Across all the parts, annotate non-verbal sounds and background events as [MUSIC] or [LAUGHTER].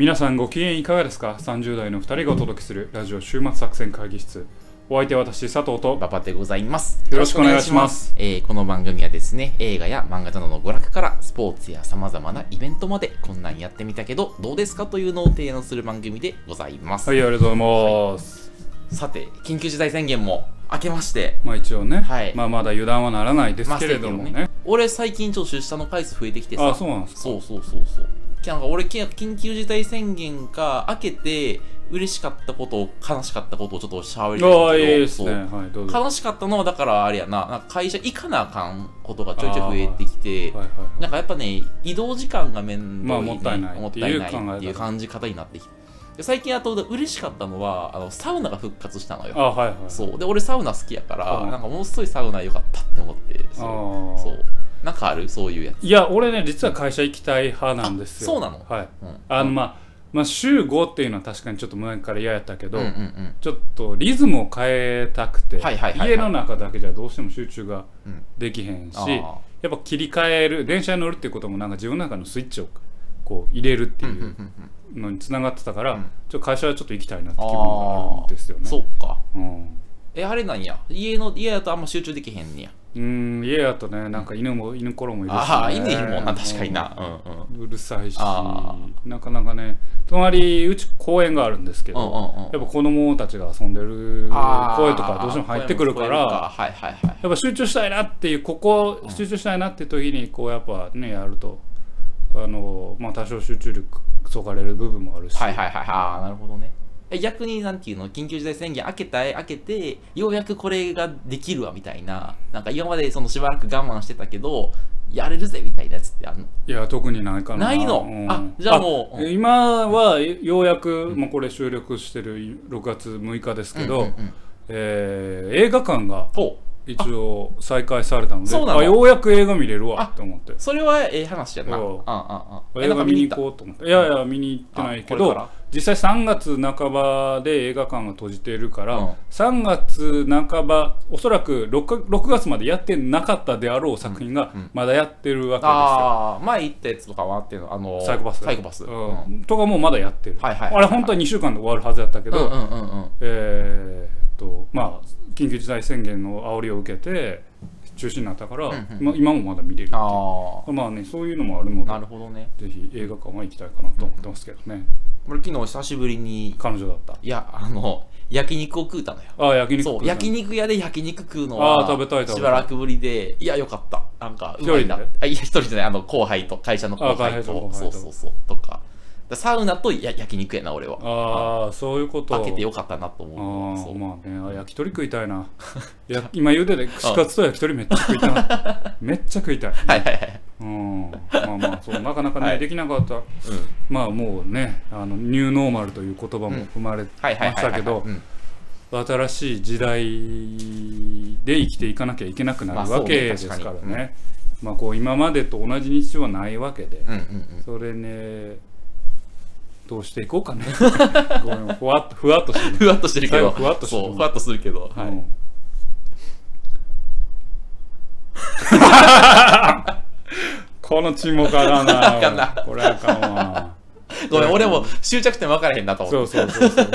皆さんご機嫌いかがですか ?30 代の2人がお届けするラジオ週末作戦会議室。お相手は私、佐藤と。ババでございます。よろしくお願いしますえーこの番組はですね、映画や漫画などの娯楽からスポーツや様々なイベントまでこんなんやってみたけどどうですかというのを提案する番組でございます。はい、ありがとうございます。さて、緊急事態宣言も明けまして、まあ一応ね、はいまあまだ油断はならないですまあけれどもね。俺最近ちょっと出社の回数増えてきてさ、あ、そうなんですか。そうそうそうそう。なんか俺、き緊急事態宣言が明けて、嬉しかったこと、悲しかったことをちょっと喋りたいけど。悲しかったのはだからあれやな。なんか会社行かなあかんことがちょいちょい増えてきてはいはい。なんかやっぱね移動時間が面倒い、ねまあもったいない。もっていう感じ方になってきて。で最近あと嬉しかったのはあのサウナが復活したのよ。あ、はいはい。そう。で俺サウナ好きやから、うんなんかものすごいサウナ良かったって思ってそうなんかある？そういうやつ。いや、俺ね、実は会社行きたい派なんですよ。あそうなの？はい。うん。あの、まあ、まあ、週5っていうのは確かにちょっと前から嫌やったけど、うんうんうん。ちょっとリズムを変えたくて、はいはいはいはい。家の中だけじゃどうしても集中がうん。できへんし、あー。やっぱ切り替える電車に乗るっていうこともなんか自分の中のスイッチをこう入れるっていうんうんうんううん。のにつながってたから、うん。ちょっと会社はちょっと行きたいなって気分があるんですよね。そうか。うんえあれなんや。家の家だとあんま集中できへんねや。うん家やとねなんか犬も犬頃もいるし、ね、ああ犬いるもんな確かにな。うんうんうるさいしあなかなかね隣うち公園があるんですけど、うんうんうん。やっぱ子供たちが遊んでる声とかどうしても入ってくるからはいはいはいやっぱ集中したいなっていうここ集中したいなっていう時にこうやっぱねやるとあのまあ多少集中力そがれる部分もあるし、はいはいはい。ああなるほどね。え逆になんていうの？緊急事態宣言明けた明けてようやくこれができるわみたいな。なんか今までそのしばらく我慢してたけどやれるぜみたいなやつってあんの？いや特にないかな。ないの？うん。あじゃあもうあ今はようやく、まあ、これ収録してる6月6日ですけど、うんうんうん。えー映画館が一応再開されたのであようやく映画見れるわあと思って。それはええ話やな。そう。うんうんうんえ映画見に行こうと思って。いやいや見に行ってないけどあこれから？実際3月半ばで映画館が閉じているから、うん。3月半ばおそらく 6, か6月までやってなかったであろう作品がうんうんまだやってるわけですよ、ああ前言ったやつとかはあっていうのあのサイコパス。サイコパス。うん。ううん。んとかもまだやってる、はいはいあれ本当は2週間で終わるはずやったけど、うんうんうんえーっとまあ緊急事態宣言の煽りを受けて中止になったから、うんうんま今もまだ見れるあまあねそういうのもあるのあなでるほどね。ぜひ映画館は行きたいかなと思ってますけどね、俺昨日久しぶりに彼女だった。いやあの焼肉を食うたのよ。あ焼肉そう焼肉屋で焼肉食うのあはー食べたい食べたい。しばらくぶりでいやよかった。なんかうまいな。一人であいや一人じゃない。あの後輩と会社の後輩と。そうそうそう。とか。だサウナとや焼肉やな俺は。ああそういうこと。開けてよかったなとあ思うそうーまあね。あ焼き鳥食いたいな。いや今言うてて串カツと焼き鳥めっちゃ食いたい。[LAUGHS] めっちゃ食いたい。はいはいはい。うん。まあまあそうなかなかね、はい。できなかった。うん。まあもうねあのニューノーマルという言葉も踏まれましたけどうん新しい時代で生きていかなきゃいけなくなるまあそうねわけですから確かに。ねまあこう今までと同じ日常はないわけで。うんうん。それねどうしていこうかね。[LAUGHS] ごめんふわっとふわっとしてる。ふわっとしてるけど。ふわっとしてる。ふわっとするけど。はい。う [LAUGHS] んこの沈黙あかんな。あかんな。これあかんわ。ごめん俺も終着点分からへんなと思って。そうそうそう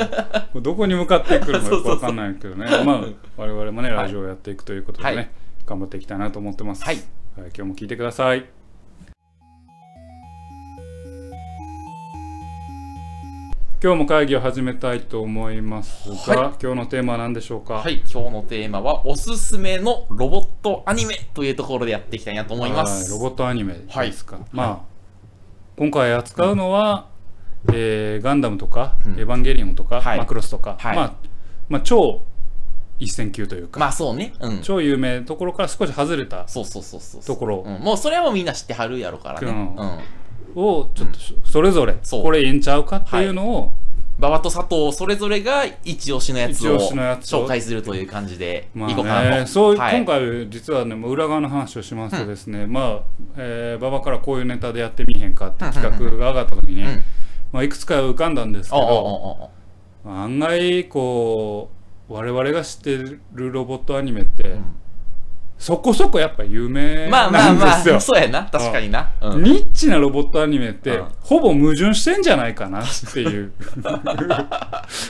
そう。どこに向かってくるのか [LAUGHS] よくわかんないけどね。まあ我々もねはい。ラジオをやっていくということでね、はい。頑張っていきたいなと思ってます。はい今日も聞いてください今日も会議を始めたいと思いますが、はい。今日のテーマは何でしょうか？はい今日のテーマはおすすめのロボットアニメというところでやっていきたいなと思います。はいロボットアニメですか、はい。まあ今回扱うのは、えーガンダムとか、うん。エヴァンゲリオンとか、はい。マクロスとか、はい。まあ、まあ超一線級というか、まあそうね。うん。超有名なところから少し外れたそうそうそうそうところ。うん、もうそれはもうみんな知ってはるやろからね、ううんんをちょっとそれぞれそう。これええんちゃうかっていうのを、馬場と佐藤それぞれが一押しのやつ一を押しのやつを紹介するという感じでいまあね、そう、はい、今回実はねもう裏側の話をしますとですね、まあ、えー、馬場からこういうネタでやってみへんかって企画が上がった時に、うん。まあ、いくつか浮かんだんですけど、おうおう案外こう我々が知ってるロボットアニメって、んそこそこやっぱ有名まあまあなんですよ。まあ、そうやな。確かにな。うん。ニッチなロボットアニメって、うん。ほぼ矛盾してんじゃないかなっていう、[LAUGHS]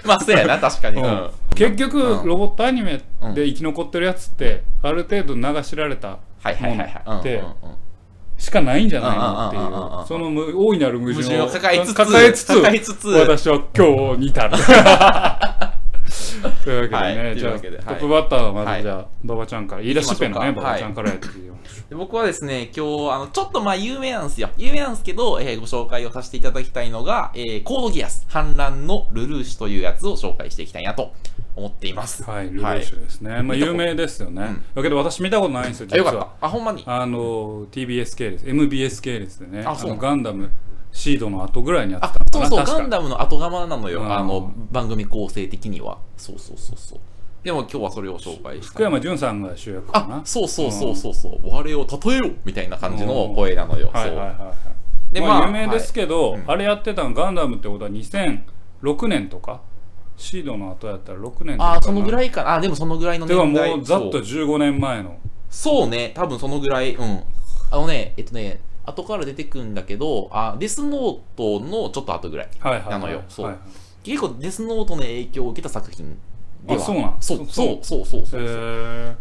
まあ、そうやな、確かに。うん。うん。結局、うん。ロボットアニメで生き残ってるやつってある程度流しられたはいはいはいはい。うんでうんうん。しかないんじゃないのっていう。そのむ大いなる矛矛盾を抱えつつ、つつ。私は今日に至る [LAUGHS] というわけでね、はいじゃあ、トップバッターはまはいずじゃあ、馬場ちゃんから言い出しっぺのね馬場ちゃんからやってみようで僕はですね、今日、あの、ちょっとまあ有名なんですよ。有名なんですけど、えーご紹介をさせていただきたいのが、えーコードギアス、反乱のルルーシュというやつを紹介していきたいなと思っています。はい、ルーシュですね。まあ、有名ですよね。うんだけど私見たことないんですよ、実は。あ、ほんまに？あの、TBS 系列、MBS 系列でね、ああそうのガンダム、シードの後ぐらいにやってあたのかな、そうそう、ガンダムの後釜なのよ。うんあの、番組構成的には。そうそうそうそう。でも今日はそれを紹介した福。山潤さんが主役かな。あ、そうそうそうそうそう。我を例えろみたいな感じの声なのよ。そう。はいはいはいはい。でまあ、まあ有名ですけど、はいうんあれやってたのガンダムってことは2006年とか？シードの後やったら6年とかあ、そのぐらいいかな。あ、でもそのぐらいのでは年代。もうざっとそう15年前のそうね、多分そのぐらい。うん。あのね、えっとね、後から出てくんだけど、あ、デスノートのちょっと後ぐらい。なのよ。そう。結構デスノートの影響を受けた作品では。あそうなんそうそそうそうそうそう。へえ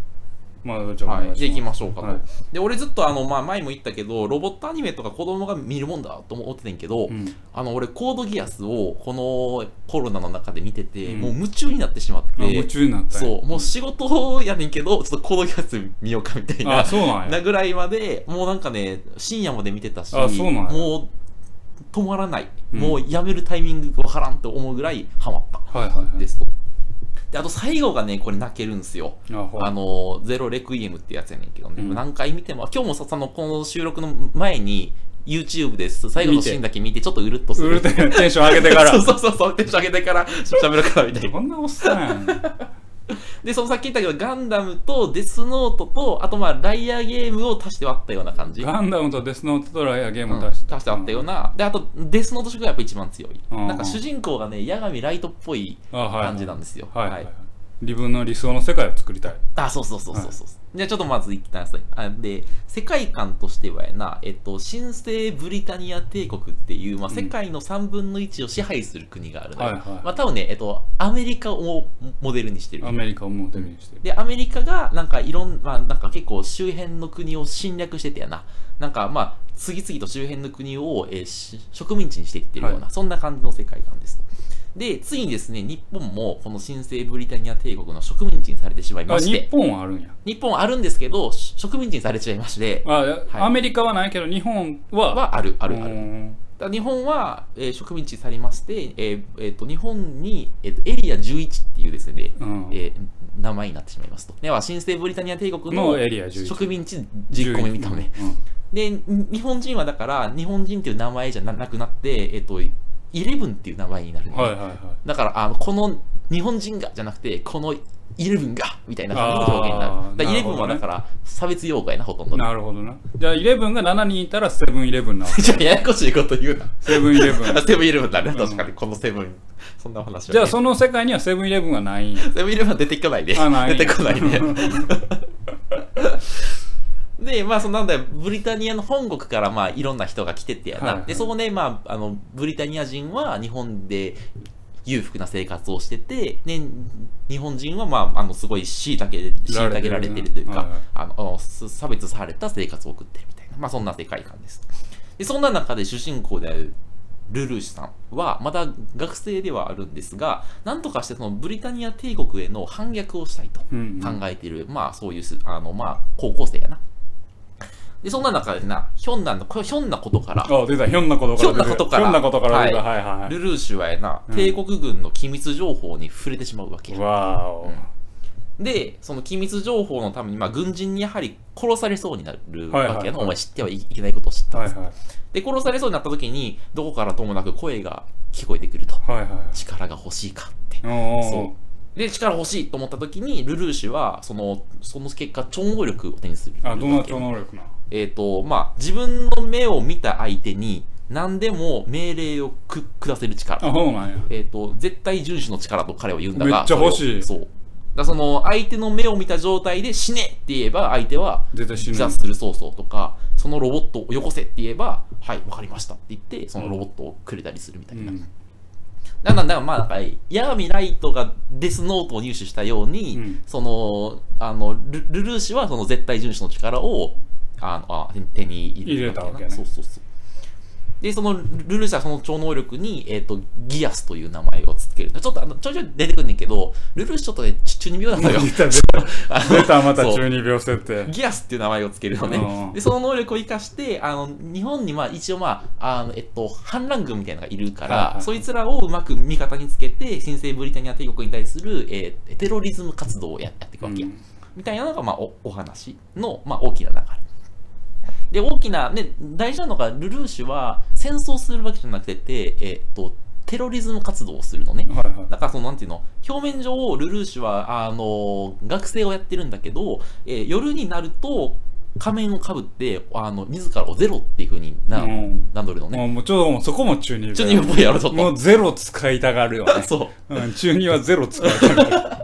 まあじゃあおはい、願いします。で行きましょうかと、はい。で俺ずっとあの、まあ、前も言ったけどロボットアニメとか子供が見るもんだと思ってたんやけど、うん。あの俺コードギアスをこのコロナの中で見てて、うん。もう夢中になってしまってあ夢中になったそう。もう仕事やねんけどちょっとコードギアス見ようかみたいなあそうなんや。なぐらいまでもうなんかね深夜まで見てたしあそうなんや。もう止まらない、うん。もうやめるタイミングがわからんと思うぐらいハマったはいはいはい。ですとであと最後がねこれ泣けるんですよあの、ゼロレクイエムってやつやねんけどね、うん何回見ても、今日もさ、その、この収録の前に、YouTube です。最後のシーンだけ見て、ちょっとうるっとする。テンション上げてから [LAUGHS] そうそうそうテンション上げてから、喋るからみたいな。こんなおっさんやんで、そのさっき言ったけど、ガンダムとデスノートと、あとまあ、ライアーゲームを足して割ったような感じ。ガンダムとデスノートとライアーゲーうんムを足して、足してあったような。で、あと、デスノート色がやっぱ一番強い。うんなんか主人公がね、八神ライトっぽい感じなんですよ。はいはいはい自分の理想の世界を作りたいあ、そうそうそうそうそう。じゃあちょっとまず一旦それあで、世界観としてはやな、えっと、神聖ブリタニア帝国っていう、まあ、うん世界の3分の1を支配する国があるのよ。はいはいまあ、多分ね、えっと、アメリカをモデルにしてるア。メリカをモデルにしてるで、アメリカが、なんかいろん、まあ、なんか結構周辺の国を侵略しててやな。なんかまあ、次々と周辺の国を、えーし植民地にしていってるような、はそんな感じの世界観です。で、次にですね、日本もこの神聖ブリタニア帝国の植民地にされてしまいまして、本はあるんや。日本はあるんですけど、し植民地にされてしまいまして、あ、はい。アメリカはないけど日本は？はある、ある、ある。日本は、えー植民地にされまして、えーえーと日本に、えーとエリア11っていうですね、うん。えー名前になってしまいますと。では、神聖ブリタニア帝国ののエリア11植民地10個目見た目。うん。で、に日本人はだから、日本人っていう名前じゃななくなって、えっ、と、イレブンっていう名前になる、ねはいはいはいだから、あのこの日本人がじゃなくて、このイレブンがみたいな感じの表現になる。イレブンはだから、差別用語やな、ほとんど。なるほどなじゃあ11が7人いたらセブンイレブンなわけ [LAUGHS] じゃあ、ややこしいこと言うな。セブンイレブンあ [LAUGHS] セブンイレブンだね、うん確かに、このセブン。そんな話は、ね。じゃあその世界にはセブンイレブンはない [LAUGHS] セブンイレブンは出てこないね。あない出てこないね。で、まあ、そのなんだよ、ブリタニアの本国から、まあ、いろんな人が来てってやな。はいはいで、そこで、まあ、あの、ブリタニア人は日本で裕福な生活をしてて、で、日本人は、まあ、あの、すごい虐げ、虐げられてるというか、はいはいあの差別された生活を送ってるみたいな、まあ、そんな世界観です。で、そんな中で主人公であるルルーシュさんは、まだ学生ではあるんですが、なんとかしてそのブリタニア帝国への反逆をしたいとうんうん考えている、まあそういうす、あの、まあ、高校生やな。で、そんな中でな、ひょんなの、ひょんなことから、あ出た。ひょんなことからひょんなことから。ひょんなことからははいはいはい。ルルーシュはやな、うん。帝国軍の機密情報に触れてしまうわけ。わーお。で、その機密情報のために、まあ、軍人にやはり殺されそうになるわけやな。はいはいはい。お前知ってはいけないことを知った。はいはい。で、殺されそうになった時に、どこからともなく声が聞こえてくると。はいはい。力が欲しいかって。そう。で、力欲しいと思った時に、ルルーシュは、その、その結果、超能力を手にする。あどんな超能力なえっ、と、まあ、自分の目を見た相手に、何でも命令をく下せる力。あそうなんや。えっ、と、絶対遵守の力と彼は言うんだが、めっちゃ欲しい。そう。らその相手の目を見た状態で死ねって言えば相手は絶対死ぬ。ザ・スルソーソーとかそのロボットをよこせって言えばはいわかりましたって言ってそのロボットをくれたりするみたいな、うん。だから、だからまあ、なんか、ヤライトがデスノートを入手したように、うん。その、あの、ルルルーシュはその絶対遵守の力を、あの、あ手に入れたわけねそうそうそう。で、そのルルシュはその超能力に、えっ、と、ギアスという名前をつける。ちょっとあの、ちょいちょい出てくんねんけど、ルルーシュちょっとね、ち中二病なのよ。出た出た [LAUGHS] 出たまた中二病設定ギアスっていう名前をつけるのうんね。で、その能力を生かして、あの、日本にまあ一応まあ、あの、えっと、反乱軍みたいなのがいるから、はいはいはいそいつらをうまく味方につけて、新生ブリタニア帝国に対する、えーテロリズム活動をややっていくわけよ。うんみたいなのが、まあ、おお話の、まあ、大きな流れ。で、大きな、ね、大事なのが、ルルーシュは戦争するわけじゃなくて、えっと、テロリズム活動をするのね。はいはい。だからそのなんていうの？表面上ルルーシュはあの学生をやってるんだけど、えー夜になると仮面をかぶってあの自らをゼロっていうふうにな、うん。名乗るのね。もうもうちょっともうそこも中二病。[LAUGHS] 中二病っぽいやろちょっと。もうゼロ使いたがるよね。[LAUGHS] そう。うん、中二はゼロ使いたがる [LAUGHS]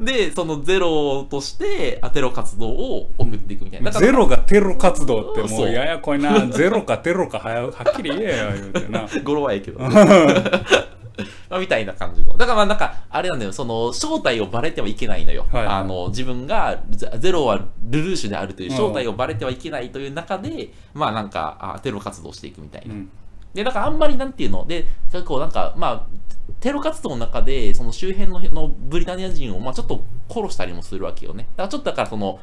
でそのゼロとしてあテロ活動を送っていくみたいな。ゼロがテロ活動ってもそう。うややこいな。[LAUGHS] ゼロかテロかはやはっきり言えよ言うてな。[LAUGHS] 語呂はええけど。[LAUGHS] まあみたいな感じの。だからまあなんかあれなんだよ。その正体をバレてはいけないのよ、はいはい。あの自分がゼゼロはルルーシュであるという正体をバレてはいけないという中で、まあなんかあテロ活動していくみたいな、うんで、だからあんまりなんていうの、で、結構なんか、まあ、テロ活動の中で、その周辺ののブリタニア人を、まあちょっと殺したりもするわけよね。だからちょっとだからその、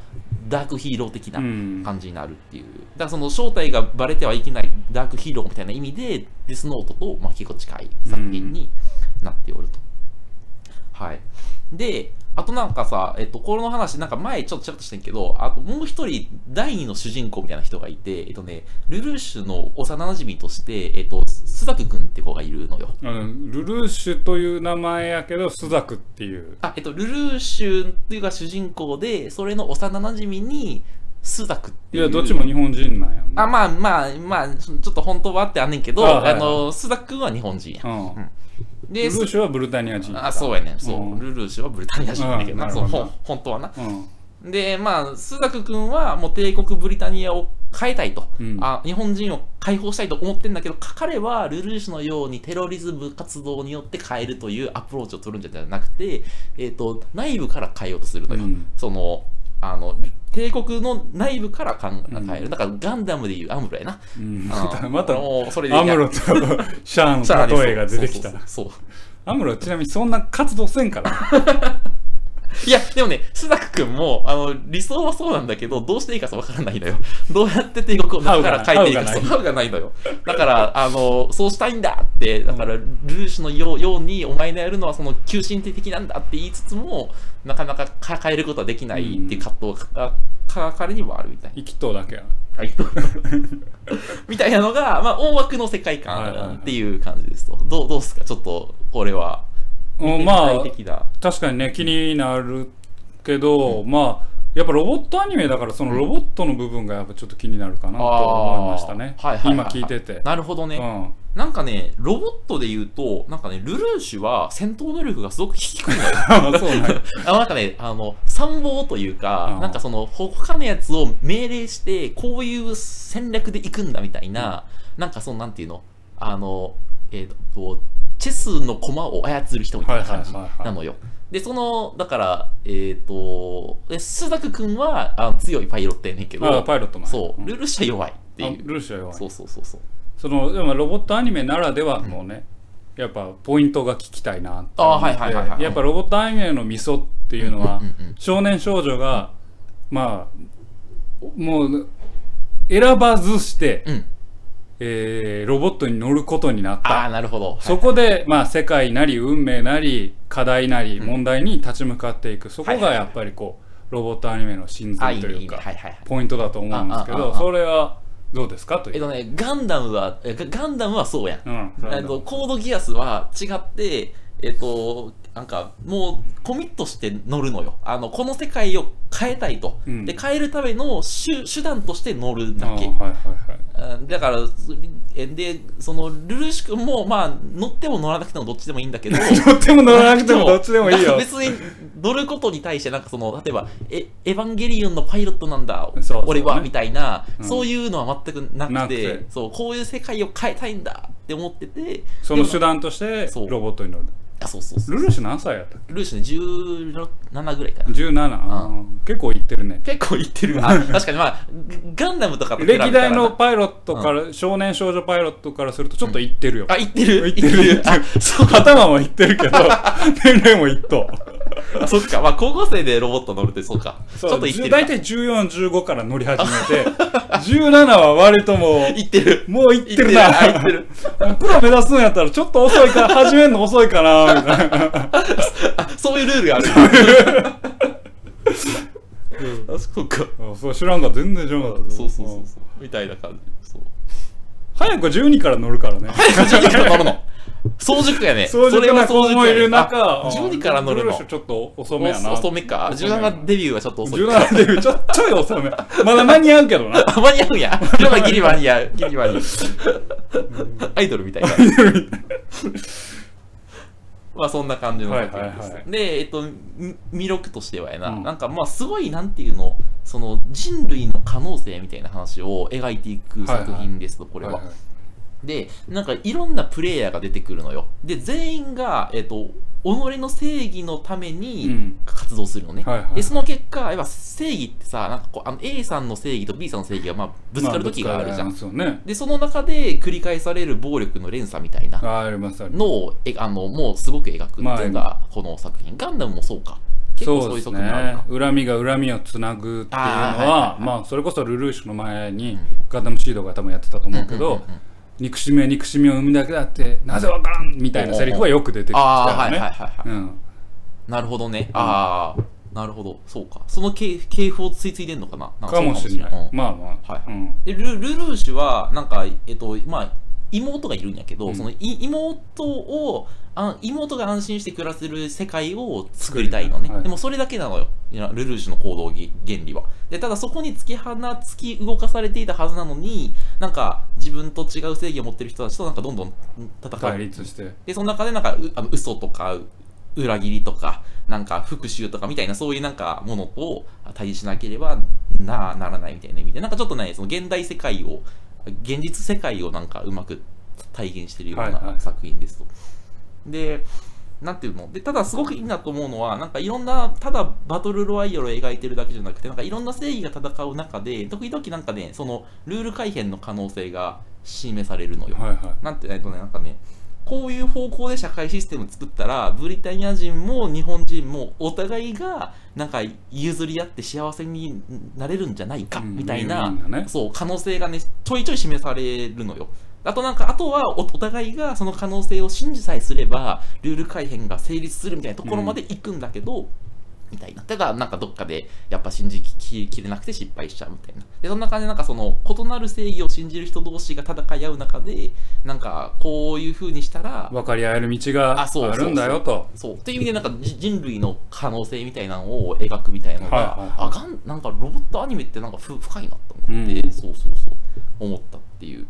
ダークヒーロー的なうん感じになるっていう。だからその正体がバレてはいけないダークヒーローみたいな意味で、デスノートと、まあ、結構近い作品になっておると。はい。で、あとなんかさ、えっと、この話、なんか前ちょっとちらっとしてんけど、あともう一人、第二の主人公みたいな人がいて、えっとね、ルルーシュの幼馴染として、えっと、スザク君って子がいるのよ。あのルルーシュという名前やけどスザクっていうあ、えっと、ルルーシュっていうか主人公で、それの幼馴染に、スザクっていう。いやどっちも日本人なんやんなあ、まあまあまあ、ちょっと本当はってあんねんけど、あ,、あはいはいの、スザク君は日本人や。うんルで、ルーシュはブルタニア人あ、そうやねん。そう。うんルルーシュはブルタニア人だけどう、あなるほどほん本当はな。うんで、まあ、スザク君はもう帝国ブリタニアを変えたいと、うんあ。日本人を解放したいと思ってんだけど、彼はルルーシュのようにテロリズム活動によって変えるというアプローチを取るんじゃなくて、えっ、と、内部から変えようとするのよ。うんその、あの、帝国の内部から考え変える。うん。だからガンダムでいうアムロやな。うん。あ [LAUGHS] またもうそれでアムロとシャアの例えが出てきた。アムロちなみにそんな活動せんから [LAUGHS] いや、でもね、スザク君も、あの、理想はそうなんだけど、どうしていいかわからないのよ。どうやって帝国を中から変えていいか、ハウがないそうハウがないのよ。だから、あの、そうしたいんだって、だから、ルルーシュのようように、お前のやるのはその、急進的なんだって言いつつも、なかなか変えることはできないっていう葛藤が、か彼にもあるみたい生きとうだけやはい [LAUGHS] みたいなのが、まあ、大枠の世界観っていう感じですと。どうどうですか？ちょっと、これは。うんまあ確かにね気になるけど、まあやっぱロボットアニメだからそのロボットの部分がやっぱちょっと気になるかなと思いましたね、あーはいはいはい今聞いてて、なるほどね。うん、なんかね、ロボットで言うと、なんかね、ルルーシュは戦闘能力がすごく低いのよ。[LAUGHS] あそうなんやあなんかね、あの、参謀というかう、ん。なんかその、ほ他のやつを命令して、こういう戦略で行くんだみたいな、なんかその、なんていうの、あの、えっ、と、チェスの駒を操る人みたいな感じなのよ。で、その、だから、えっ、と、で、スザク君はあ強いパイロットやねんけど、あパイロットなそう、んルルーシュは弱いってあいう。ルーシュは弱いそうそうそうそう。そのでもロボットアニメならではのね、やっぱポイントが聞きたいなあはいはいはいはいやっぱロボットアニメのミソっていうのは、うんうんうん少年少女がまあもう選ばずして、うん。えーロボットに乗ることになっああ、たなるほど。はいそこで、まあ、世界なり運命なり課題なりうん問題に立ち向かっていく、そこはいはいはいがやっぱりこうロボットアニメの真。髄というか。ポイントだと思うんですけどそれはどうですか？という。えっとね、ガンダムは、えガガンダムはそうやん。うんえっと、コードギアスは違って、えっと、なんか、もう、コミットして乗るのよ。あの、この世界を変えたいと。うん。で、変えるための手手段として乗るだけ。はいはいはい。うん。だから、えで、その、ルルーシュ君も、まあ、乗っても乗らなくてもどっちでもいいんだけど、[LAUGHS] 乗っても乗らなくてもどっちでもいいよ。別に乗ることに対して、なんかその、例えば、え、エヴァンゲリオンのパイロットなんだ、俺は、ねみたいな、うん。そういうのは全くなくてそう、こういう世界を変えたいんだって思ってて、その手段としてロボットに乗るあ、そうそうそう。ルルーシュ何歳やったっルーシュね、17ぐらいかな。け17、あー。結構いってるね。結構いってる。あ、確かにまあ、ガンダムとかと歴代のパイロットから、少年少女パイロットからするとちょっといってるよ、あ、言ってる。言ってる。頭もいってるけど [LAUGHS] 年齢もいっと。あ [LAUGHS] そっか。まあ、高校生でロボット乗るってそうか。うょっと言ってるか。大体1415から乗り始めて17は割とも言ってる。うもういってるなあ言ってる。[LAUGHS] プロ目指すんやったらちょっと遅いから始めるの遅いかなみたいな [LAUGHS] あ、そういうルールがある。あ、そうか。あそう知らんかった全然知らんかったそうそうそうそう。みたいな感じ。そう。早く12から乗るからね12から乗るの。早熟やね。早熟な子もいる中あ12から乗るの？ちょっと遅めやな遅めか。17デビューはちょっと遅いか。17デビューちょちょい遅めまだ間に合うけどなあ間に合うんや。まだギリ間に合う。ギリ間に合う。アイドルみたいな。[LAUGHS] まあそんな感じの作品でで、えっと、み魅力としてはやな、うんなんかまあすごいなんていうの、その人類の可能性みたいな話を描いていく作品ですと、これは。いいで、なんかいろんなプレイヤーが出てくるのよ。で、全員が、えっと、己の正義のためうにん活動するのね。はいはいで、その結果、やっぱ正義ってさ、なんかこう、あの A さんの正義と B さんの正義がまあぶつかる時があるじゃん。まぶつかりますよねで、その中で繰り返される暴力の連鎖みたいなのを、えあの、もうすごく描くっていうのが、この作品。ガンダムもそうか。結構そういう側面あるか。ね恨みが恨みをつなぐっていうのあーはいはいははいまあそれこそルルーシュの前にガンダムシードが多分やってたと思うけどうんうんうんうん憎しみは憎しみを生むだけだってなぜわからん？みたいなセリフはよく出てきたよね。なるほどね。ああ、なるほど。そうか。その系系譜をついついでんのかな？かかもしれない。まあまあ。はいうん。ルルーシュは、なんか、えっと、まあ、妹がいるんやけど、うんそのい妹をあ、妹が安心して暮らせる世界を作りたいのね。はいでもそれだけなのよ。ルルーシュの行動ぎ原理は。で、ただそこに突き放、突き動かされていたはずなのに、なんか自分と違う正義を持ってる人たちとなんかどんどん戦う。対立してで、その中でなんか、うあの嘘とか、う裏切りとか、なんか復讐とかみたいなそういうなんかものと対峙しなければなならないみたいな意味で、なんかちょっとね、その現代世界を、現実世界をなんかうまく体現してるようはいはない作品ですと。で、なんていうの？で、ただすごくいいなと思うのは、なんかいろんな、ただバトルロワイヤルを描いてるだけじゃなくて、なんかいろんな正義が戦う中で、時々なんかね、そのルール改変の可能性が示されるのよ。はいはいなんて、えっとね、なんかね、こういう方向で社会システム作ったら、ブリタニア人も日本人もお互いが、なんか譲り合って幸せになれるんじゃないか、うんみたいな、そう、可能性がね、ちょいちょい示されるのよ。あとなんか、あとはおお互いがその可能性を信じさえすれば、ルール改変が成立するみたいなところまで行くんだけど、みたいな。ただ、なんかどっかで、やっぱ信じききれなくて失敗しちゃうみたいな。で、そんな感じで、なんかその、異なる正義を信じる人同士が戦い合う中で、なんか、こういう風にしたら、分かり合える道があそうあるんだよとそう。という意味で、なんかじ人類の可能性みたいなのを描くみたいなのが、はいはいはいあ、ガン、なんかロボットアニメってなんかふ深いなと思って、うんそうそうそう、思ったっていう。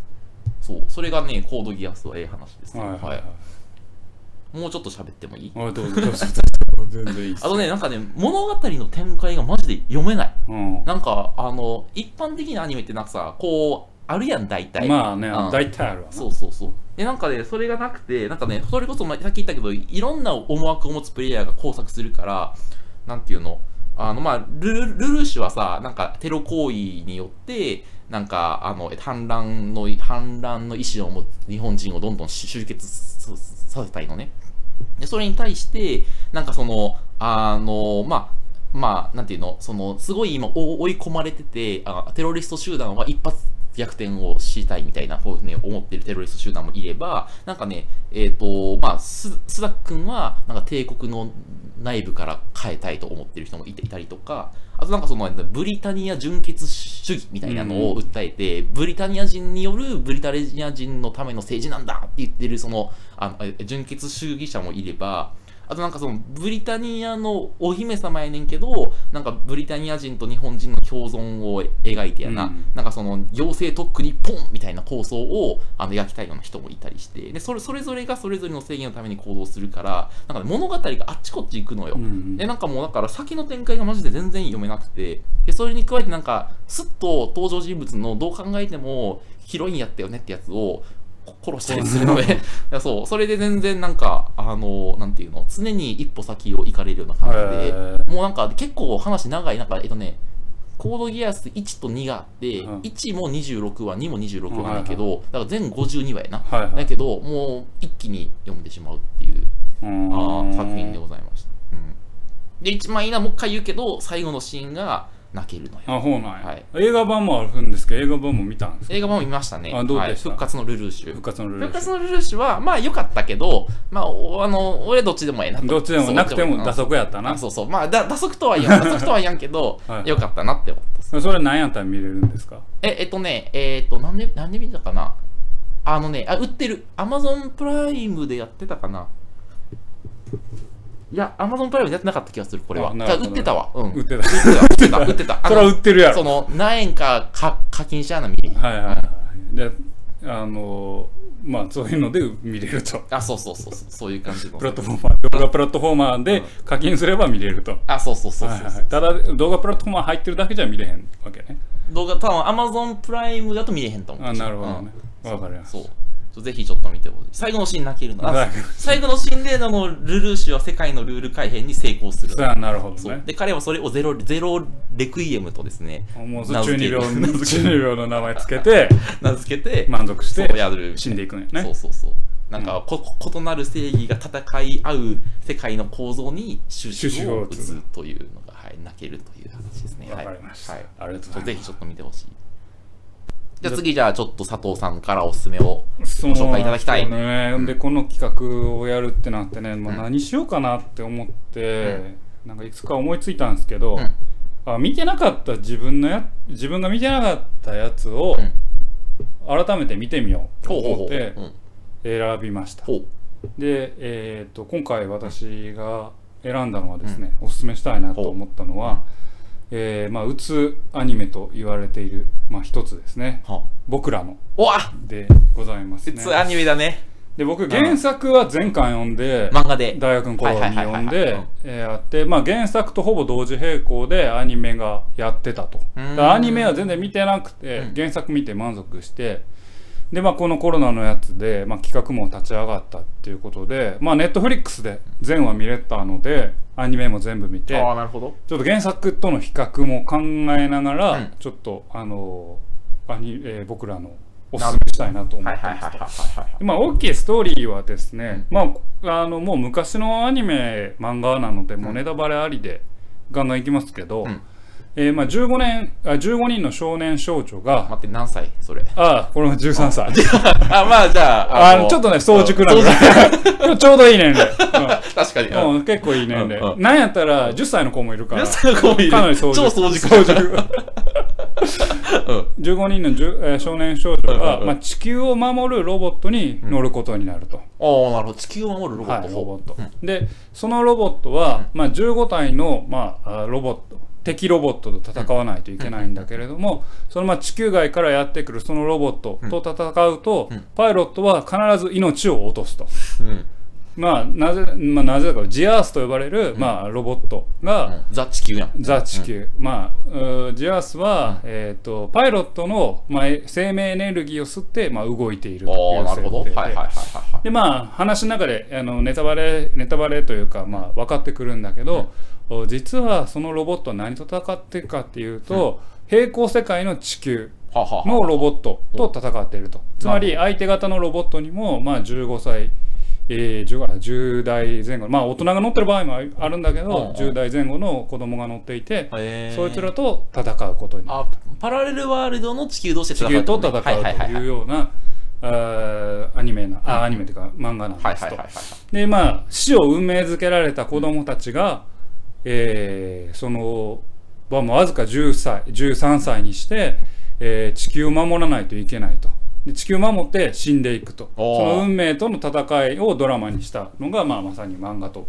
そう。それがね、コードギアスはええ話ですね。はいはいはいもうちょっと喋ってもいい？あどうぞどうぞ全然いいっすあとね、なんかね、物語の展開がマジで読めない。うんなんか、あの、一般的なアニメってなんかさ、こう、あるやん、大体。まあねうん大体あるわなそうそうそう。で、なんかね、それがなくて、なんかね、それこそ、まあさっき言ったけど、いろんな思惑を持つプレイヤーが工作するから、なんていうの、あの、まあ、ルルルルーシュはさ、なんか、テロ行為によって、なんか、あの、反乱の、反乱の意思を持つ日本人をどんどん集結ささせたいのね。で、それに対して、なんかその、あの、まあ、まあ、なんていうの、その、すごい今追い込まれてて、あテロリスト集団は一発逆転をしたいみたいな、こうね、思ってるテロリスト集団もいれば、なんかね、えっ、と、まあ、ススダック君は、なんか帝国の内部から変えたいと思ってる人もいたりとか、あとなんかその、ブリタニア純血主義みたいなのを訴えて、ブリタニア人によるブリタニア人のための政治なんだって言ってる、その、あのえ純血主義者もいれば、あとなんかそのブリタニアのお姫様やねんけどなんかブリタニア人と日本人の共存を描いてやな、うん。なんかその妖精特区日本みたいな構想をあの描きたいような人もいたりして。でそれそれぞれがそれぞれの正義のために行動するからなんか、ね、物語があっちこっち行くのよ、うん。でなんかもうだから先の展開がマジで全然読めなくて。でそれに加えてなんかすっと登場人物のどう考えてもヒロインやったよねってやつを殺したりするので。そう。[LAUGHS] それで全然なんかあのなんていうの？常に一歩先を行かれるような感じで、もうなんか結構話長い。なんかえっとねコードギアス1と2があって、うん。1も26話2も26話だけど、だから全52話やな、はいはい。だけどもう一気に読んでしまうっていうあー作品でございました、うん、で一番いいのはもう一回言うけど最後のシーンが泣けるのよ。あほうなんや、はい。映画版もあるんですけど映画版も見たんですか？映画版も見ましたね。あどうでした？はい、復活のルルーシュ。復活のルール復活のルルーシュはまあ良かったけどまあおあの俺どっちでもええなとどっちでもなくても打足やったな。あそうそう。まあだ打足とは言わん。[LAUGHS] 打足とは言わんけどはい。良かったなって思ったそれ何やったら見れるんですか？ええっとねえっと何で何で見たかな？あのねあ売ってる。アマゾンプライムでやってたかな？いやアマゾンプライムでやってなかった気がするこれは。あなるほど売ってたわ。うん。売ってた。売ってた売ってた。[LAUGHS] それは売ってるやろ。その何円かか課金しやな見れへん。はいはいはいであのまあそういうので見れると。あそうそうそうそう。そういう感じの。プラットフォーマー動画プラットフォーマーで課金すれば見れると、あそうそうそうそうはいはいただ動画プラットフォーマー入ってるだけじゃ見れへんわけね。動画多分 Amazon プライムだと見れへんと思う。あなるほどね。うん。わかります。そうぜひちょっと見てほしい。最後のシーン泣けるの。最後のシーンであのルルーシュは世界のルール改変に成功する。なるほどね。で彼はそれをゼロゼロレクイエムとですね。もう名付ける中二病 [LAUGHS] 中二病の名前つけて。名付けて。満足してやる。死んでいくんよね。そうそうそう。なんか、こ異なる正義が戦い合う世界の構造に収収集を打つというのが、はい、泣けるという話ですね。わかりました。はい、ありがとうございますぜひちょっと見てほしい。じゃあ次、じゃあちょっと佐藤さんからおすすめを。ご紹介いただきたいそうね、でこの企画をやるってなってね、まあ、うん何しようかなって思って、なんかいくつか思いついたんですけど、うんあ見てなかった自分のや自分が見てなかったやつを改めて見てみようと。思ってうん選びました。ほう。で、えー、と今回私が選んだのはですね、おすすめしたいなと思ったのは、えーまあ、うつアニメと言われている、まあ、一つですね。は「僕らの。おわ」でございますね。普通アニメだね。で僕原作は前回読んで漫画で。大学の頃に読んはいはいはいはいでうんえーやって、まあ、原作とほぼ同時並行でアニメがやってたと。アニメは全然見てなくてうん。原作見て満足してで、まあ、このコロナのやつで、まあ、企画も立ち上がったっていうことでまあネットフリックスで全話見れたのでアニメも全部見てああ、なるほど。ちょっと原作との比較も考えながら、うん。ちょっとあのアニ、えー僕らのおすすめしたいなと思はいったんですはい。まあ、大きいストーリーはですね、まあ、あのもう昔のアニメ漫画なのでもうネタバレありでガンガンいきますけど、うんえーまあ、15年あ15人の少年少女が待って、何歳？それ。ああこれは13歳。あ、まあじゃあ、あのちょっとね早熟なんで。[LAUGHS] ちょうどいい年齢、確かに。うんうん結構いい年齢、うんうん。なんやったら10歳の子もいるから。皆さんこういる。かなり早熟。超早熟。早熟。うん。[LAUGHS] 15人のえー少年少女が、うんうんうん。まあ、地球を守るロボットに乗ることになると。ああ、なるほど。地球を守るロボット。はい、ロボット、うん。でそのロボットは、まあ、15体の、まあ、あロボット敵ロボットと戦わないといけないんだけれども、そのまあ地球外からやってくるそのロボットと戦うと、うん。パイロットは必ず命を落とすと。うん。まあ、なぜ、まあ、なぜだかジアースと呼ばれる、まあ、ロボットが、うん。ザ地球やん。ザ地球、まあジアースは、えー、とパイロットの、まあ、え生命エネルギーを吸って、まあ、動いているといああ、うなるほど。設定で。はいはいはいはいはい。でまあ話の中であのネタバレネタバレというか、まあ、分かってくるんだけど、お実はそのロボットは何と戦っているかっていうと、平行世界の地球のロボットと戦っていると。つまり相手方のロボットにも、まあ、15歳、えー、10, あ10代前後。まあ大人が乗ってる場合もあるんだけうんうんど10代前後の子供が乗っていてそいつらと戦うことになパラレルワールドの地球同士で地球と戦うとはいはいはいはい。いうようなあーアニメなあアニメというか漫画なんですと。でまあ死を運命づけられた子供たちが、えーそのわずか10歳13歳にして、えー地球を守らないといけないとで地球を守って死んでいくと。その運命との戦いをドラマにしたのが、まあ、まさに漫画と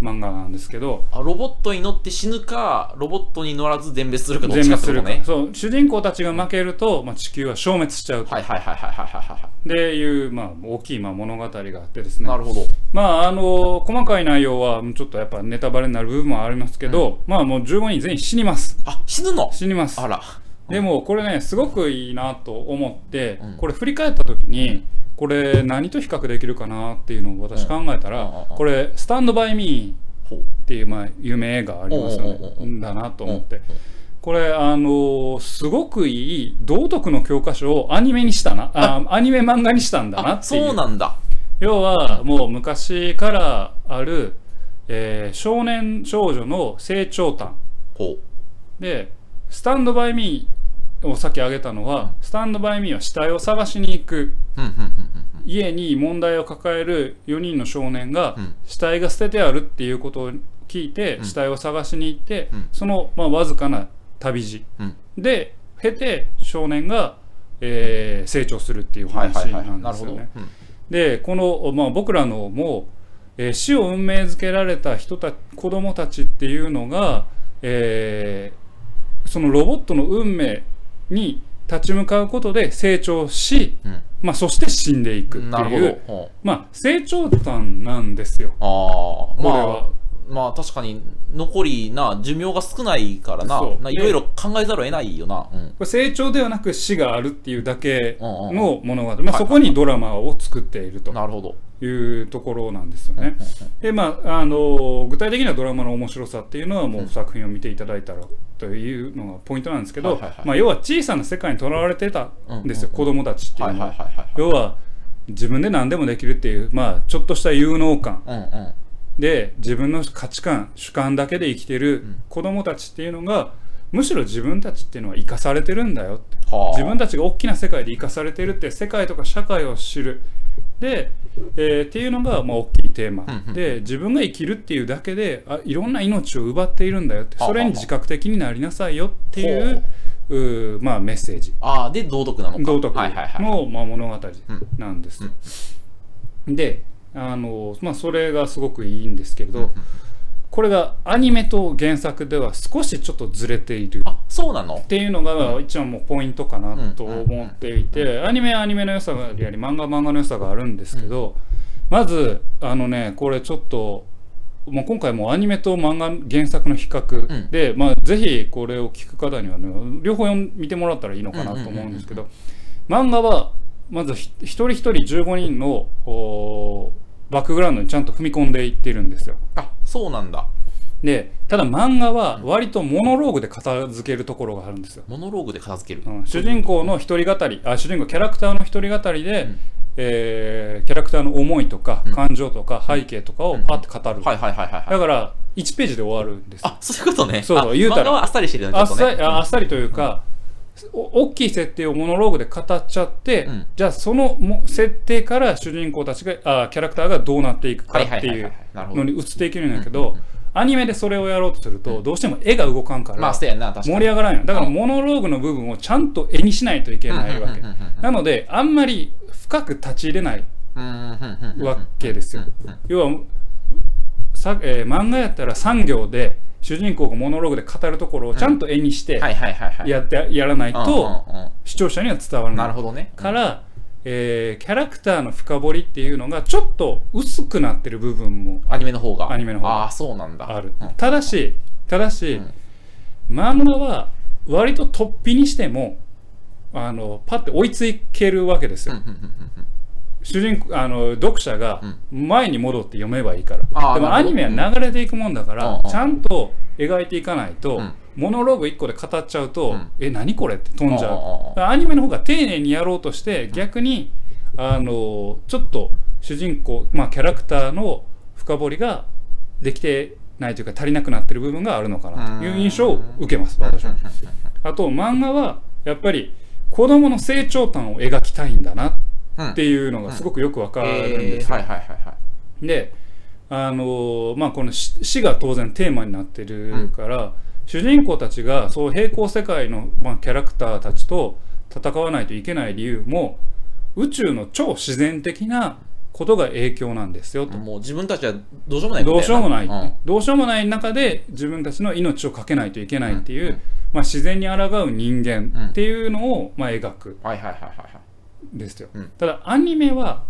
漫画なんですけど。あロボットに乗って死ぬかロボットに乗らず全滅するかどっ全ちかっ滅するか、てことねそう主人公たちが負けると、まあ、地球は消滅しちゃうと、はいはいはいはいはいはいはでいう、まあ、大きいまあ物語があってですね。いなるほど。まああの細かい内容はちょっとやっぱネタバレになる部分もありますけど、まあもう15人全員死にます。あ死ぬの？死にます。あらでもこれねすごくいいなと思って、うん。これ振り返った時にこれ何と比較できるかなっていうのを私考えたら、これ「スタンド・バイ・ミー」っていう、まあ、有名映画ありますよね。だなと思って。これあのーすごくいい道徳の教科書をアニメにしたなあ。アニメ漫画にしたんだなあっていう。そうなんだ。要はもう昔からある、えー少年少女の成長譚。ほで「スタンド・バイ・ミー」をさっき挙げたのは「スタンド・バイ・ミー」は死体を探しに行く。家に問題を抱える4人の少年がうん。死体が捨ててあるっていうことを聞いてうん。死体を探しに行ってうん。そのまあわずかな旅路うん。で経て少年がえー成長するっていうはい話なんですよね。うん。でこの、まあ、僕らのも、えー死を運命づけられた人た子供たちっていうのが、えーそのロボットの運命に立ち向かうことで成長し、うん。まあ、そして死んでいくっていう、ほまあ、成長端なんですよ。うああこれまは。あまあ確かに残りな寿命が少ないからな。いろいろ考えざるを得ないよな。うん。これ成長ではなく死があるっていうだけうんうんの物語、まあ、そこにドラマを作っていると。なるほどい。うところなんですよね。うんうんでまあ、あの具体的なドラマの面白さっていうのはもう作品を見ていただいたらというのがポイントなんですけど、はいはいはい。まあ、要は小さな世界にとらわれてたんですよ、うん子供たちっていうは。いのは。要は自分で何でもできるっていう、まあ、ちょっとした有能感。うんうんで自分の価値観主観だけで生きてるん。子供たちっていうのがむしろ自分たちっていうのは生かされてるんだよって。はあ。自分たちが大きな世界で生かされてるって世界とか社会を知る。で、えーっていうのがまあ大きいテーマ、うんうんで自分が生きるっていうだけであいろんな命を奪っているんだよって。はあそれに自覚的になりなさいよっていうう。ーまあ、メッセージ。ああで道徳なのか。道徳のまあ物語うん。なんです。であの、まあ、それがすごくいいんですけれど、うんうんこれがアニメと原作では少しちょっとずれているあそうなの？っていうのが一番もうポイントかなと思っていてアニメはアニメの良さがあり漫画は漫画の良さがあるんですけどまずあのねこれちょっともう今回もうアニメと漫画原作の比較で、まあ、ぜひこれを聞く方にはね両方読ん見てもらったらいいのかなと思うんですけど漫画はまずひ一人一人15人のおバックグラウンドにちゃんと踏み込んでいってるんですよ。あそうなんだ。でただ漫画は割とモノローグで片付けるところがあるんですよ。モノローグで片付ける。うん主人公の一人語りあ主人公キャラクターの一人語りで、うん。えーキャラクターの思いとかうん。感情とか背景とかをパッて語る、はいはいはいはいはい。だから1ページで終わるんですよ。あそういうことね。そうそうあ言うたらあっさりしてるよねね。ああっさりというか、お大きい設定をモノローグで語っちゃって、うん。じゃあそのも設定から主人公たちがあキャラクターがどうなっていくかっていうのに移っていけるんだけど、アニメでそれをやろうとすると、どうしても絵が動かんから、盛り上がらないのだからモノローグの部分をちゃんと絵にしないといけないわけ。なのであんまり深く立ち入れないわけですよ。要はさ、えー漫画やったら産業で主人公がモノローグで語るところをちゃんと絵にしてやってやらないうんと視聴者には伝わらなないるほどね。から、えーキャラクターの深掘りっていうのがちょっと薄くなってる部分もアニメの方が。アニメの方がああそうなんだ。ある。うん。ただしただし、うん。漫画は割と突飛にしてもあのパッて追いつけるわけですよ、主人公あの読者が前に戻って読めばいいから、でもアニメは流れていくもんだから、ちゃんと描いていかないと、うん。モノローグ1個で語っちゃうと、うん。え何これって飛んじゃう、アニメの方が丁寧にやろうとして逆にあのちょっと主人公、まあ、キャラクターの深掘りができてないというか足りなくなってる部分があるのかなという印象を受けます私は。あと漫画はやっぱり子供の成長端を描きたいんだな。うんっていうのがすごくよくわかるんえですよ。ーはいはいはいはい。であのーまあこの死死が当然テーマになってるから、主人公たちがそう平行世界の、まあ、キャラクターたちと戦わないといけない理由も宇宙の超自然的なことが影響なんですよと。もう自分たちはどうしようもないどうしようもない、うん。どうしようもない中で自分たちの命をかけないといけないっていう、まあ、自然に抗う人間っていうのを、まあ、描く。はいはいはいはいはい。んですよ、うん。ただアニメは、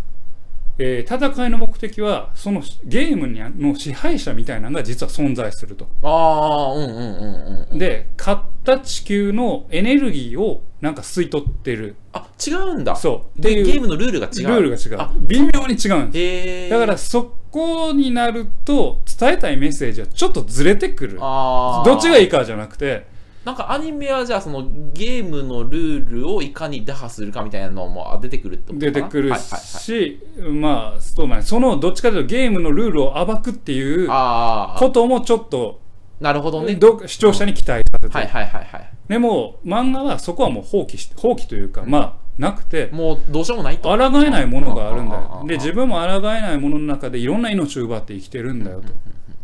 えー戦いの目的はそのゲームにの支配者みたいなのが実は存在すると。ああうんうんうんうんうん。で買った地球のエネルギーをなんか吸い取ってる。あ違うんだ。そう。でゲームのルールが違う。ルールが違あう微妙に違うんです。だからそこになると伝えたいメッセージはちょっとずれてくる。どっちがいいかじゃなくてなんかアニメはじゃあそのゲームのルールをいかに打破するかみたいなのもあ出てくるってこと出てくるはいはいはい。し、まあそうなんそのどっちかというとゲームのルールを暴くっていうこともちょっとなるほどね。ど視聴者に期待させて、はいはいはいはい。でも漫画はそこはもう放棄し放棄というか、まあなくてもうどうしようもないと。抗えないものがあるんだよ。うんで自分も抗えないものの中でいろんな命を奪って生きてるんだよと。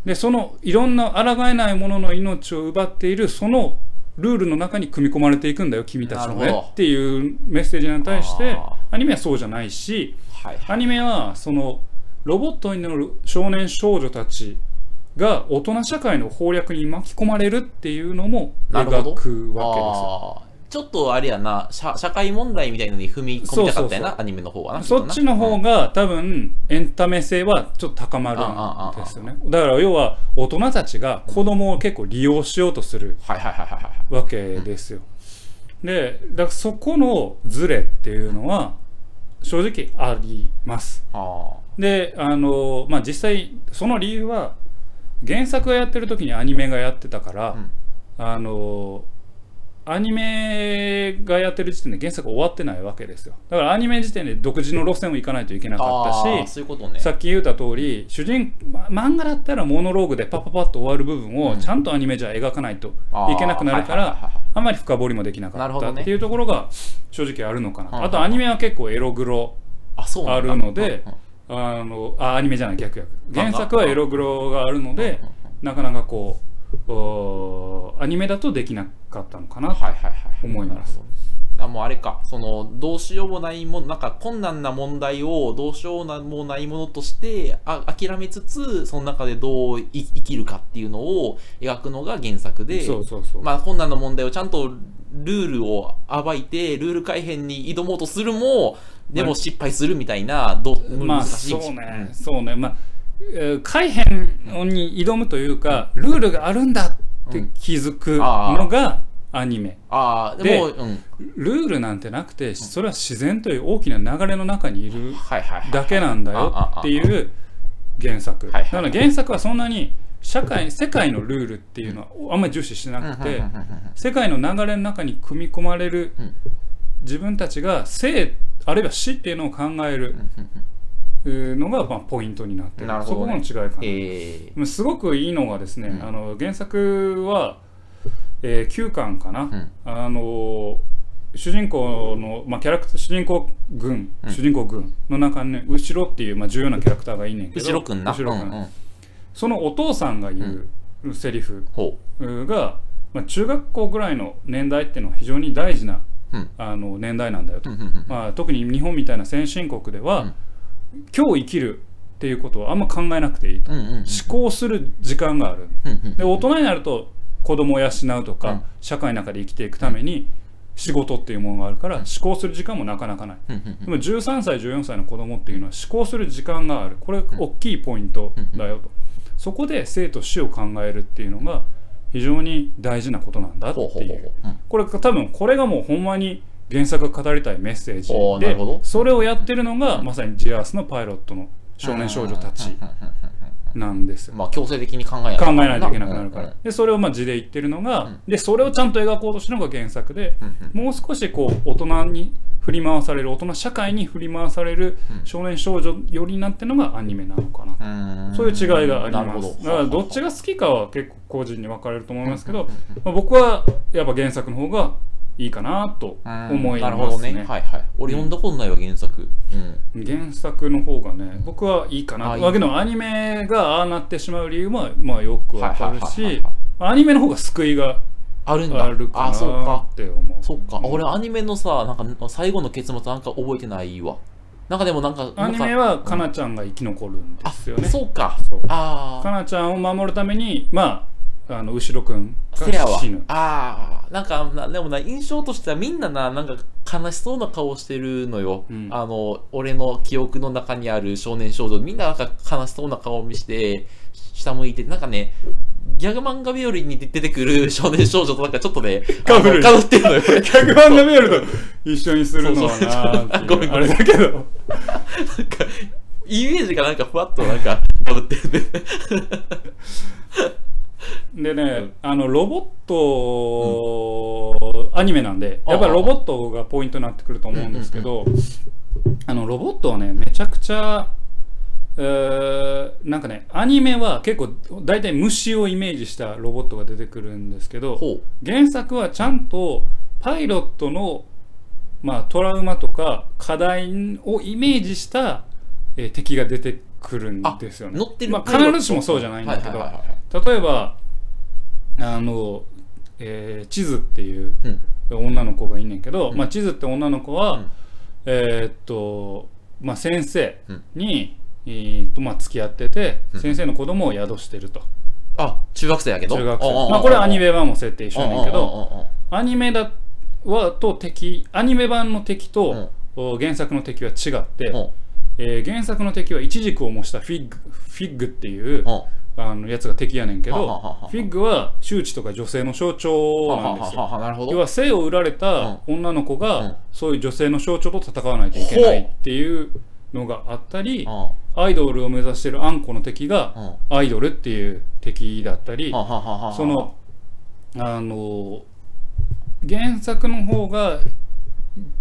でそのいろんな抗えないものの命を奪っているそのルールの中に組み込まれていくんだよ君たちのねっていうメッセージに対してあアニメはそうじゃないしはいはい。アニメはそのロボットに乗る少年少女たちが大人社会の攻略に巻き込まれるっていうのも描くわけです。よ。ちょっとあれやな社社会問題みたいのに踏み込みたかったやなそうそうそうアニメの方はなそっちの方がが多分エンタメ性はちょっと高まるんですよね。だから要は大人たちが子供を結構利用しようとするわけですよ。で、だからそこのズレっていうのは正直あります。あで、あの、まあ、実際その理由は原作がやってる時にアニメがやってたから、うんあの、アニメがやってる時点で原作終わってないわけですよ。だからアニメ時点で独自の路線を行かないといけなーかったしね。さっき言った通り主人ま漫画だったらモノローグでパッパパッと終わる部分うん。をちゃんとアニメじゃ描かないといけなくなるかはいはいはいはい。らあんまり深掘りもできなかったっていうところが正直あるのかうん。なあとアニメは結構エログロ。あるのでうんうん。あのあアニメじゃない逆逆。原作はエログロがあるのでなかなかこうアニメだとできなかったのかなはいはいはい思います。なるほど。だからもうあれか。そのどうしようもないものなんか困難な問題をどうしようもないものとしてあ諦めつつその中でどうい生きるかっていうのを描くのが原作でそうそうそう、まあ困難な問題をちゃんとルールを暴いてルール改変に挑もうとするもでも失敗するみたいなどまあ難しいそうね、そうね。まあえー改変に挑むというかルールがあるんだって気づくのがアニメ。ああでもうん。ルールなんてなくてそれは自然という大きな流れの中にいるだけなんだよっていう原作。だから原作はそんなに社会世界のルールっていうのはあんまり重視してなくて世界の流れの中に組み込まれるうん自分たちが生あるいは死っていうのを考えるうのがまあポイントになってる。ね。そこの違いかな、えーすごくいいのがですね、うん。あの原作は、えー9巻かな、ん。あの主人公の、まあ、キャラクター主人公軍、うん。主人公軍の中にね後ろっていう、まあ、重要なキャラクターがいいねんけど後ろくんな。後ろくん。うんうん。そのお父さんが言うセリフほが、まあ、中学校ぐらいの年代っていうのは非常に大事なううん。あの年代なんだよと、うんうんうん。まあ、特に日本みたいな先進国では、今日生きるっていうことはあんま考えなくていいと、うんうんうん思考する時間がある。うんうんで大人になると子供を養うとか、うん。社会の中で生きていくために仕事っていうものがあるから思考する時間もなかなかない。うんうんでも13歳14歳の子供っていうのは思考する時間がある。これ大きいポイントだよと。そこで生と死を考えるっていうのが非常に大事なことなんだっていう。これ多分これがもうほんまに原作が語りたいメッセージでおーなるほど。それをやってるのがまさにジアースのパイロットの少年少女たちなんですよ。まあ強制的に考え考えないといけなくなるかうん。らでそれをまあ字で言ってるのが、うん。でそれをちゃんと描こうとしてるのが原作で、もう少しこう大人に振り回される大人社会に振り回されるうん。少年少女寄りになってるのがアニメなのかな、うん。そういう違いがあります。だからどっちが好きかは結構個人に分かれると思いますけど、まあ、僕はやっぱ原作の方がいいかなと思いなるほどますね。ねはいはい。俺読んだことないわ原作。うん。原作の方がね僕はいいかなあいいだけどアニメがああなってしまう理由はまあよくわかるしアニメの方が救いがあるんだ。あるかなかって思う。そっか、うん俺アニメのさなんか最後の結末なんか覚えてないわ。なんかでもなんかアニメはかなちゃんが生き残るんですよね。そうか。そう。ああかなちゃんを守るためにまああの後ろくんが死ぬああなんかなでもな印象としてはみんなななんか悲しそうな顔してるのよ、うん。あの俺の記憶の中にある少年少女。みんななんか悲しそうな顔を見して下向いてなんかねギャグ漫画日和に出てくる少年少女となんかちょっとね [LAUGHS] かぶってるのよ。100万が見えると一緒にするのはなごめんごめん。あれだけど。なんかイメージがなんかふわっとなんかかぶってるね [LAUGHS] でね、あのロボット、アニメなんでやっぱりロボットがポイントになってくると思うんですけど、あのロボットはねめちゃくちゃ、えーなんかねアニメは結構大体虫をイメージしたロボットが出てくるんですけど原作はちゃんとパイロットの、まあ、トラウマとか課題をイメージした、えー敵が出てくるんですよね。乗ってる。まあ、必ずしもそうじゃないんだけど、例えばあの、えー地図っていううん。女の子がいんねんけど、うん。まあ、地図って女の子は、うん。えーっと、まあ、先生に、えーっとまあ、付き合ってて、うん。先生の子供を宿してると。あ中学生やけど？中学生。まあ、これはアニメ版も設定一緒やねんけどどアニメだはと敵アニメ版の敵と、原作の敵は違って、うんえー原作の敵はイチジクを模したフィッグフィッグっていう、うんあのやつが敵やねんけどフィッグは周知とか女性の象徴はなんですよ。要は性を売られた女の子が、うん。そういう女性の象徴と戦わないといけないっていうのがあったり、うんアイドルを目指してるあんこの敵が、うん。アイドルっていう敵だったり、そのあの原作の方が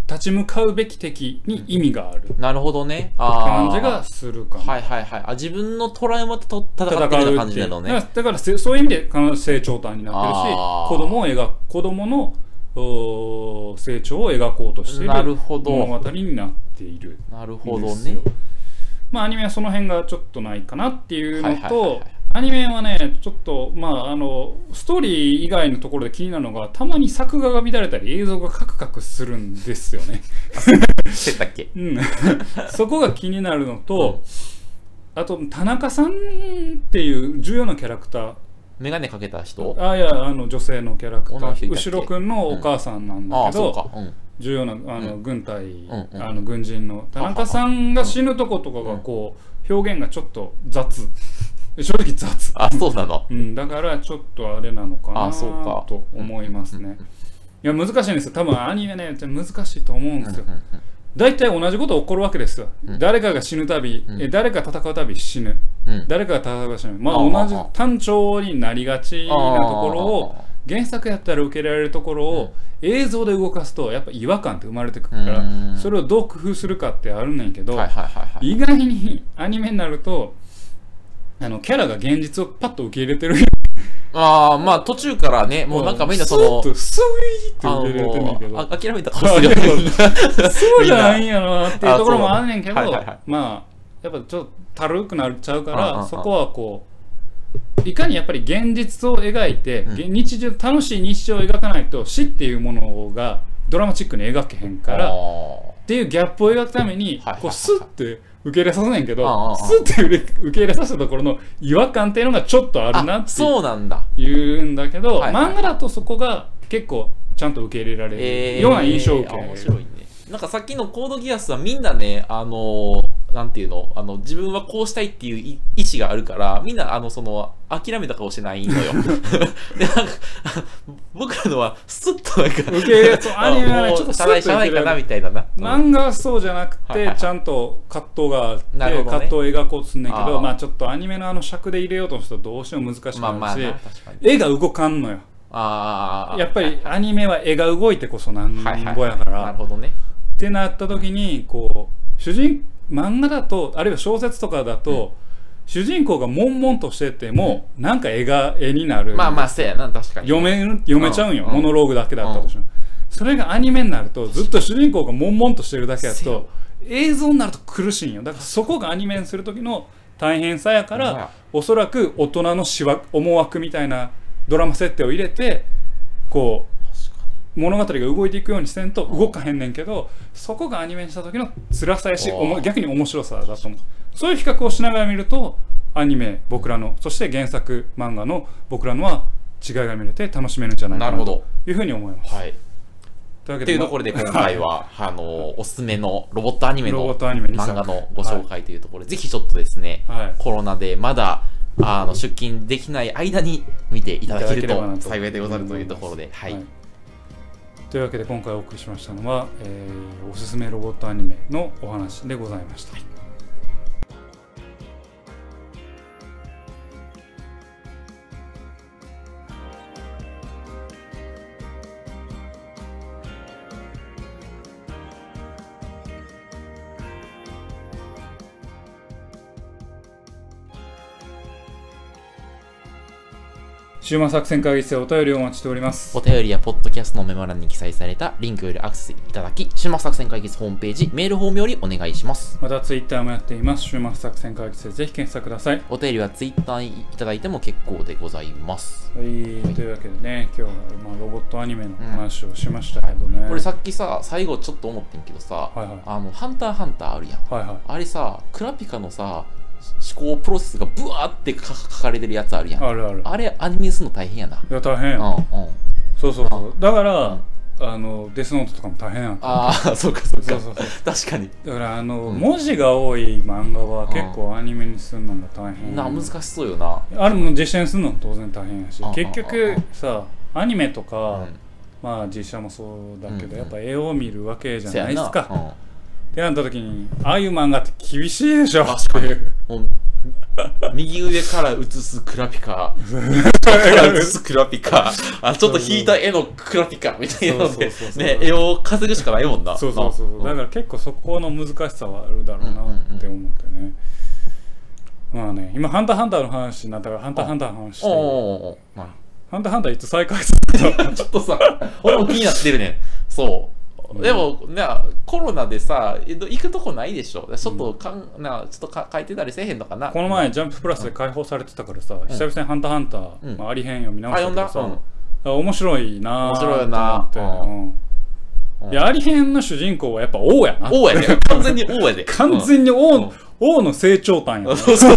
立ち向かうべき敵に意味がある。なるほどね。感じがするかな。はいはいはい。あ自分のトラウマと戦ってる感じなのね。だからだからせそういう意味で成長体になってるし子供を描く子供の成長を描こうとしている物語になっているなるほどね。まあアニメはその辺がちょっとないかなっていうのはいはいはいはといアニメはねちょっとまああのストーリー以外のところで気になるのがたまに作画が乱れたり映像がカクカクするんですよね。してたっけ？うん、そこが気になるのと、あと田中さんっていう重要なキャラクター。メガネかけた人？あいやあの女性のキャラクター。後ろくんのお母さんなんだけど、そうん。重要なあの、う軍隊、んうん。あの軍人の田中さんが死ぬとことかがこう表現がちょっと雑正直雑、あそうなの？うん、だからちょっとあれなのかなあそうか。と思いますね。いや難しいんですよ。多分アニメね難しいと思うんですよ。大体同じこと起こるわけですよ、うん。誰かが死ぬたび、うん。え誰か戦うたび死ぬ。うん。誰かが戦うたび死ぬ。まあ同じ単調になりがちなところを原作やったら受けられるところを映像で動かすとやっぱ違和感って生まれてくるからうん。それをどう工夫するかってあるねんけど、意外にアニメになるとあのキャラが現実をパッと受け入れてる。ああまあ途中からねもうなんかみんなそのスーッとスイーってあ受け入れてんねんけど。諦めた顔するよそうじゃないんやなっていうところもあんねんけど、あそうはいはいはい。まあやっぱちょっとたるくなっちゃうからそこはこういかにやっぱり現実を描いて、うん。現日常楽しい日常を描かないと死っていうものがドラマチックに描けへんからあっていうギャップを描くためにこうスッて受け入れさせないけどうんうんうんスッて受け入れさせたところの違和感っていうのがちょっとあーるなってあそうなんだ。いうんだけどはいはい漫画だとそこが結構ちゃんと受け入れられえーるような印象を受けあ面白いね。なんかさっきのコードギアスはみんなねあのなんていうの？あの自分はこうしたいっていうい意思があるからみんなあのその諦めた顔してないのよ。[LAUGHS] でなんか [LAUGHS] 僕らのはスッとなんか受け入れそうアニメはちょっとスッ謝罪謝罪かなみたいなな、漫画はそうじゃなくはいはいはい。てちゃんと葛藤があってなるほどね。葛藤を描こうとすんねんけどまあちょっとアニメのあの尺で入れようとするとどうしても難しくなるし絵が動かんのよ。ああやっぱりアニメは絵が動いてこそなんはいはいぼやからなるほどね。ってなった時にこう主人漫画だとあるいは小説とかだと、主人公が悶々としてても、なんか絵が絵になる。まあまあせやな確かに。読める読めちゃうんよ、うん。モノローグだけだったとしても、それがアニメになるとずっと主人公が悶々としてるだけだと映像になると苦しいんよ。だからそこがアニメにする時の大変さやからほん。まやおそらく大人のしわ思惑みたいなドラマ設定を入れてこう物語が動いていくようにせんと動かへんねんけどそこがアニメにした時の辛さやし逆に面白さだと思う。そういう比較をしながら見るとアニメ僕らのそして原作漫画の僕らのは違いが見れて楽しめるんじゃないかなというふうに思います。はい。というわけっていうところで今回は、あの、おすすめのロボットアニメのットアニメ2作漫画のご紹介というところで、ぜひちょっとですね、はい。コロナでまだ、あの、出勤できない間に見ていただけると幸いでござるというところで、はい。というわけで今回お送りしましたのは、えーおすすめロボットアニメのお話でございました。終末作戦会議室でお便りをお待ちしておりますお。便りやポッドキャストのメモ欄に記載されたリンクよりアクセスいただき、終末作戦会議室ホームページ、メールフォームよりお願いします。またツイッターもやっています。終末作戦会議室でぜひ検索ください。お便りはツイッターにいただいても結構でございます。はい、というわけでね、今日は、まあ、ロボットアニメの話をしましたけどね。これさっきさ、最後ちょっと思ってんけどさ、はいはいあの、ハンターハンターあるやん。はいはい。あれさ、クラピカのさ、思考プロセスがブワーって書かれてるやつあるやん。あるある。あれアニメにするの大変やな。いや、大変や。うんうん。そうそうそう。だから、うんあの、デスノートとかも大変やん。ああ、[LAUGHS] そうかそうか。そうそう。確かに。だから、あの、うん文字が多い漫画は結構アニメにするのが大変。な、難しそうよな。あれも実写にするのも当然大変やしあ、結あ局あさ、アニメとうか、ん。まあ実写もそうだけど、うんやっぱ絵を見るわけじゃ。ないですか。うんってなった時に、ああいう漫画って厳しいでしょ。う右上から映すクラピカ、から映すクラピカ、あちょっと引いた絵のクラピカみたいなのでね、絵を稼ぐしかないもんな。そうそうそう。なだから結構そこの難しさはあるだろうなって思ってね。まあね、今、ハンターハンターの話になったから、ハンターハンターの話して、ハンターハンターいつ再開するの [LAUGHS] ちょっとさ、俺も気になってるねん。そう。でも、ね、コロナでさ、えっと行くとこないでしょ？ちょっとかん、なちょっとか書いてたりせえへんのかな？この前、ジャンププラスで解放されてたからさ、久々にハンターハンター、うん。まあ、ありへんよ見直あ、したけどさ、面白いな面白いなと思って、うん。うん。いや、ありへんの主人公はやっぱ王やな。王やで。完全に王やで。完全に王,、うん。王の成長譚やな。そうそう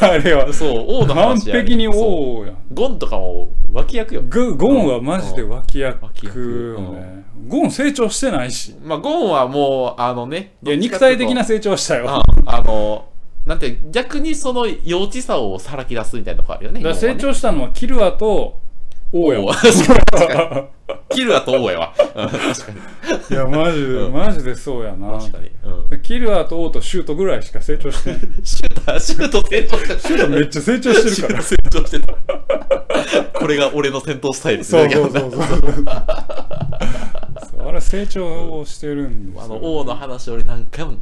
[LAUGHS] あれは。そう、王の完話やで璧に王やん。ゴンとかも脇役よ。グゴンはマジで脇役脇役よね。ゴン成長してないし。まあ、ゴンはもう、あのね、いや、肉体的な成長はしたよ。ああの、なんて、逆にその幼稚さをさらき出すみたいなとこあるよね。だから成長したのはキルアと王やわ。[LAUGHS] キルアと王やわ。うん確かに。いや、マジで、うんマジでそうやな。確かに。うんキルアと王とシュートぐらいしか成長してない。シュート、シュート成長してシュートめっちゃ成長してるから。成長してた。これが俺の戦闘スタイルそうそうそうそう。そうあれ成長してるんですあよ。の王の話俺何回も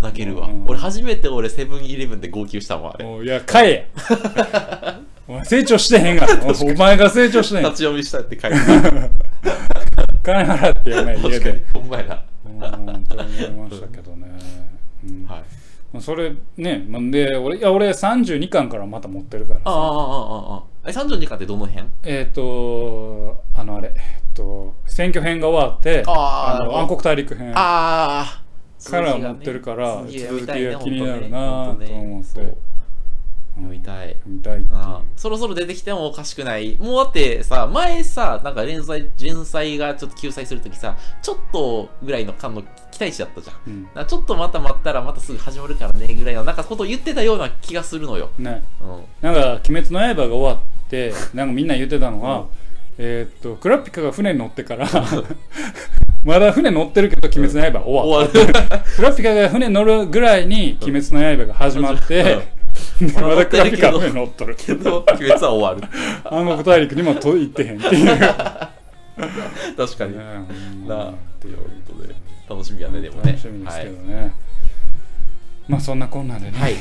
泣けるわ、うん俺初めて俺セブンイレブンで号泣したもんあれおいや、買えやお前成長してへんがな。[LAUGHS] お前が成長してへん。立。ち読みしたって書いて [LAUGHS] 金払ってよね、家で。ほんまやな。うん、って思いましたけどね。うん。それね、まあで、俺、いや、俺32巻からまた持ってるからさ。ああああああえ32巻ってどの辺？えっ、と、あの、あれ、えっと、選挙編が終わって、あの暗黒大陸編。から持ってるから、続きが続きが気になる本なと思って。読みたい見たい。ああそろそろ出てきてもおかしくない？もうだってさ前さなんか連載連載がちょっと救済するときさちょっとぐらいの間の期待値だったじゃんうんちょっとまた待ったらまたすぐ始まるからねぐらいのなんかことを言ってたような気がするのよ。ね。うん。なんか、鬼滅の刃が終わって、なんかみんな言ってたのは、えーっと、クラピカが船に乗ってから、[LAUGHS] まだ船乗ってるけど、鬼滅の刃終わった。終わる。クラピカが船乗るぐらいに、鬼滅の刃が始まって、でまだクラピカが船乗っとる。けど、鬼滅は終わる。暗黒大陸にもと行ってへんっていう。確かに。ねうんなあっていうことで、楽しみやね、でもね。楽しみですけどね。まあそんなこんなでね、はい。え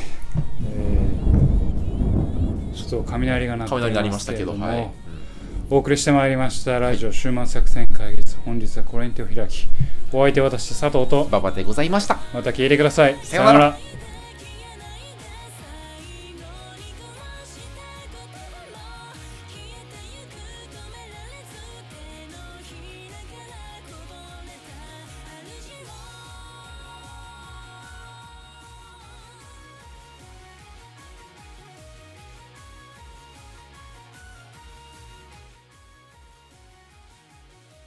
ーちょっと雷が鳴って雷りましたけど、もはい。お送りしてまいりましたラジオ終末作戦会議室本日はこれに手を開きお相手は私佐藤と馬場でございました。また聞いてくださいさようなら